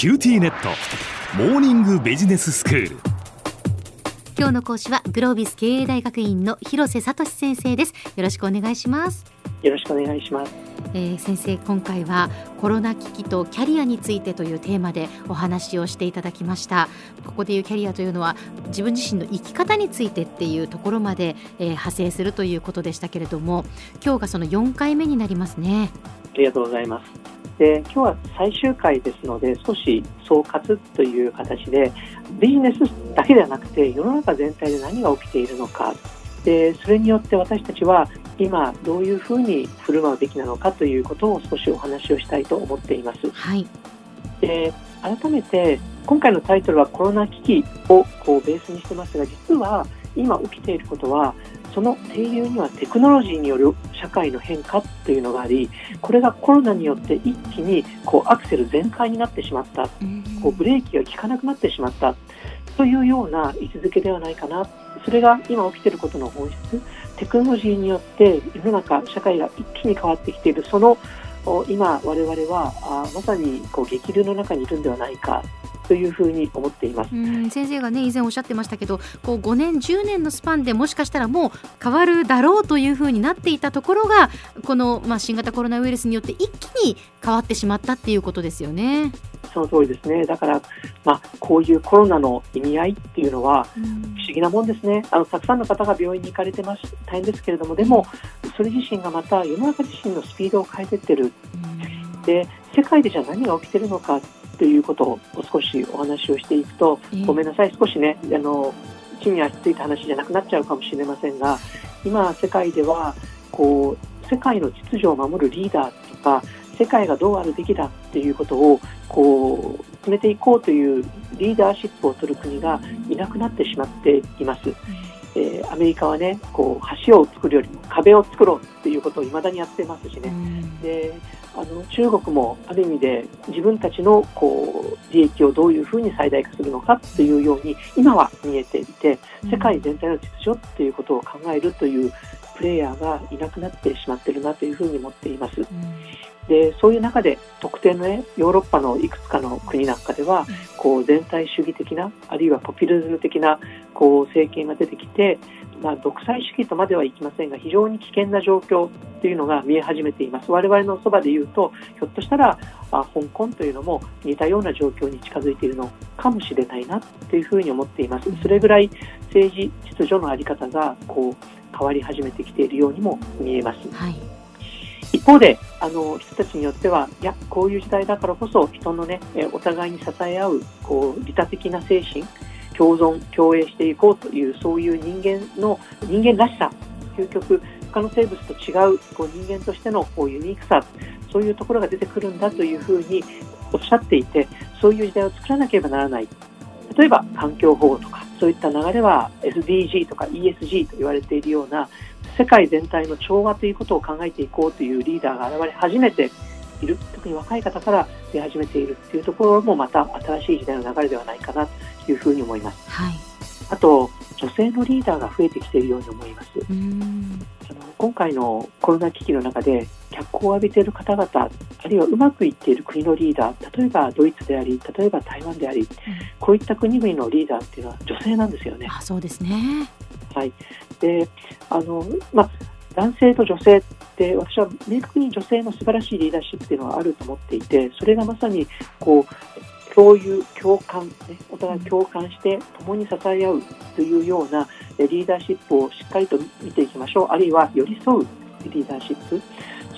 QTnet。モーニングビジネススクール。今日の講師はグロービス経営大学院の広瀬聡先生です。よろしくお願いします。よろしくお願いします、えー、先生今回はコロナ危機とキャリアについてというテーマでお話をしていただきました。ここでいうキャリアというのは自分自身の生き方についてっていうところまで、えー、派生するということでしたけれども今日がその4回目になりますね。ありがとうございますで今日は最終回ですので少し総括という形でビジネスだけではなくて世の中全体で何が起きているのかでそれによって私たちは今どういうふうに振る舞うべきなのかということを少しお話をしたいと思っています。はい、で改めて今回のタイトルはコロナ危機をこうベースにしてますが実は今起きていることはその底流にはテクノロジーによる社会の変化というのがありこれがコロナによって一気にこうアクセル全開になってしまった。こうブレーキが効かなくなってしまった。というような位置づけではないかな。それが今起きていることの本質。テクノロジーによって世の中社会が一気に変わってきている。その今我々はあまさにこう激流の中にいるんではないかというふうに思っています先生がね以前おっしゃってましたけどこう5年10年のスパンでもしかしたらもう変わるだろうというふうになっていたところがこの、まあ、新型コロナウイルスによって一気に変わってしまったっていうことですよね。その通りですね。だから、まあ、こういうコロナの意味合いっていうのは、不思議なもんですね。あの、たくさんの方が病院に行かれてます。大変ですけれども、でも、それ自身がまた世の中自身のスピードを変えてってる。で、世界でじゃあ何が起きてるのかということを少しお話をしていくと、えー、ごめんなさい、少しね、あの地に足ついた話じゃなくなっちゃうかもしれませんが、今、世界ではこう世界の秩序を守るリーダーとか、世界がどうあるべきだっていうことをこう進めていこうというリーダーシップを取る国がいなくなってしまっています。えー、アメリカはねこう橋を作るよりも壁を作ろうっていうことをいまだにやってますしね、であの中国もある意味で自分たちのこう利益をどういうふうに最大化するのかというように今は見えていて世界全体の秩序ということを考えるというプレイヤーがいなくなってしまっているなというふうに思っています。でそういう中で特定の、ね、ヨーロッパのいくつかの国なんかでは、こう全体主義的なあるいはポピュリズム的なこう政権が出てきてまあ、独裁主義とまではいきませんが非常に危険な状況というのが見え始めています。我々のそばで言うとひょっとしたらあ香港というのも似たような状況に近づいているのかもしれないなというふうに思っています。それぐらい政治秩序の在り方がこう変わり始めてきているようにも見えます。はい。一方であの人たちによってはいやこういう時代だからこそ人のねお互いに支え合うこう利他的な精神共存共栄していこうというそういう人間の人間らしさ。究極他の生物と違うこう人間としてのこうユニークさ。そういうところが出てくるんだというふうにおっしゃっていてそういう時代を作らなければならない。例えば環境保護とかそういった流れは SDG とか ESG と言われているような世界全体の調和ということを考えていこうというリーダーが現れ始めている。特に若い方から出始めているというところもまた新しい時代の流れではないかなというふうに思います。はい、あと女性のリーダーが増えてきているように思います。あの今回のコロナ危機の中で脚光を浴びている方々あるいはうまくいっている国のリーダー例えばドイツであり例えば台湾であり、うん、こういった国々のリーダーっていうのは女性なんですよね。あそうですねはい、であの、まあ、男性と女性って私は明確に女性の素晴らしいリーダーシップっていうのはあると思っていてそれがまさにこう共有共感、ね、お互い共感して共に支え合うというようなリーダーシップをしっかりと見ていきましょう。あるいは寄り添うリーダーシップ。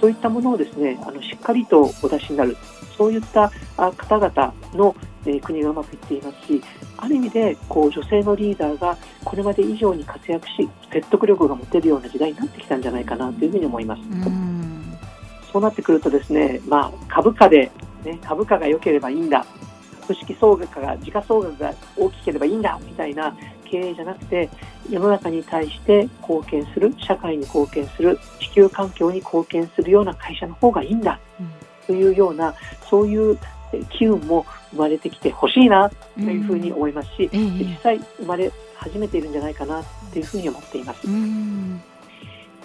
そういったものをですねあのしっかりとお出しになる。そういった方々の国がうまくいっていますしある意味でこう女性のリーダーがこれまで以上に活躍し説得力が持てるような時代になってきたんじゃないかなというふうに思います。そうなってくるとですね、まあ、株価で、ね、株価が良ければいいんだ株式総額が時価総額が大きければいいんだみたいな経営じゃなくて世の中に対して貢献する社会に貢献する地球環境に貢献するような会社の方がいいんだ、というようなそういう機運も生まれてきてほしいなというふうに思いますし、うん、実際生まれ始めているんじゃないかなというふうに思っています。うん、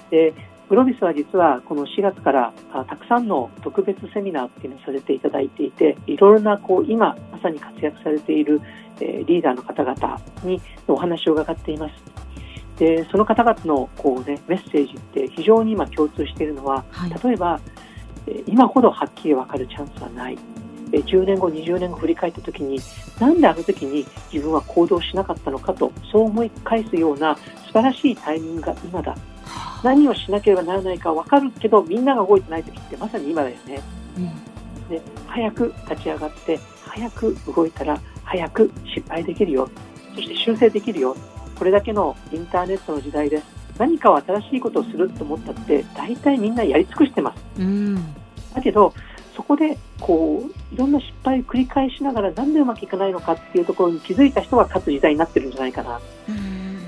でグロビスは実はこの4月からたくさんの特別セミナーっていうのをさせていただいていていろいろなこう今さに活躍されている、えー、リーダーの方々にお話を伺っています。でその方々のこう、ね、メッセージって非常に今共通しているのは、はい、例えば今ほどはっきり分かるチャンスはない。10年後、20年後振り返った時になんであの時に自分は行動しなかったのかとそう思い返すような素晴らしいタイミングが今だ何をしなければならないか分かるけどみんなが動いてない時ってまさに今だよね。うん、で早く立ち上がって早く動いたら早く失敗できるよ。そして修正できるよ。これだけのインターネットの時代です何かを新しいことをすると思ったって大体みんなやり尽くしてます、うん、だけどそこでこういろんな失敗を繰り返しながらなんでうまくいかないのかっていうところに気づいた人が勝つ時代になってるんじゃないかな、うん、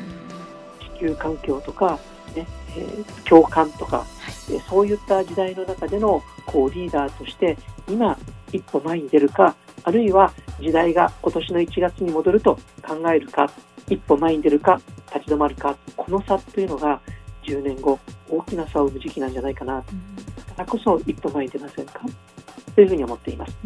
地球環境とか、ねえー、共感とか、はい、そういった時代の中でのこうリーダーとして今一歩前に出るかあるいは時代が今年の1月に戻ると考えるか一歩前に出るか立ち止まるかこの差というのが10年後大きな差を生む時期なんじゃないかな、だからこそ一歩前に出ませんか？というふうに思っています。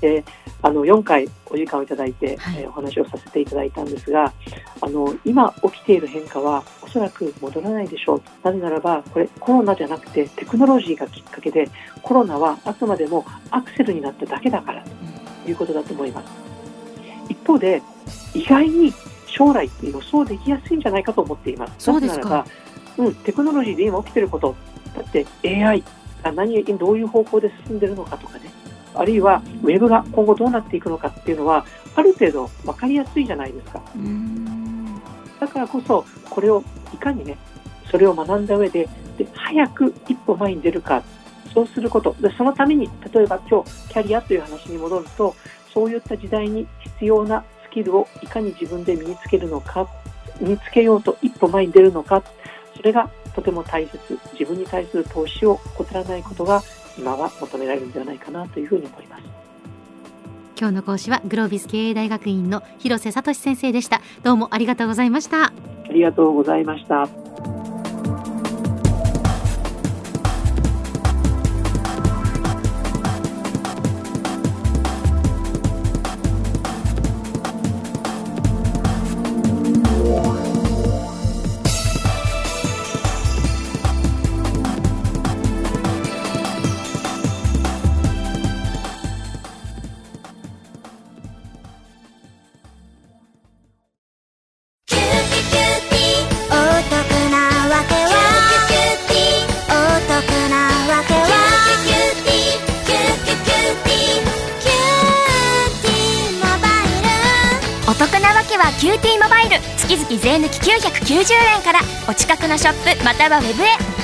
であの4回お時間をいただいて、はい、えー、お話をさせていただいたんですがあの今起きている変化はおそらく戻らないでしょう。なぜならばこれコロナじゃなくてテクノロジーがきっかけでコロナはあくまでもアクセルになっただけだからということだと思います。一方で意外に将来って予想できやすいんじゃないかと思っています。そうですか。うん、テクノロジーで今起きてること。だって AI が何どういう方向で進んでるのかとかね。あるいはウェブが今後どうなっていくのかっていうのはある程度分かりやすいじゃないですか。だからこそこれをいかにねそれを学んだ上でで早く一歩前に出るか。そうすること。でそのために例えば今日キャリアという話に戻るとそういった時代に必要なスキルをいかに自分で身につけるのか身につけようと一歩前に出るのか。それがとても大切。自分に対する投資を怠らないことが今は求められるんではないかなというふうに思います。今日の講師はグロービス経営大学院の広瀬聡先生でした。どうもありがとうございました。ありがとうございました。お得なわけはキューティーモバイル。月々税抜き990円から。お近くのショップまたはウェブへ。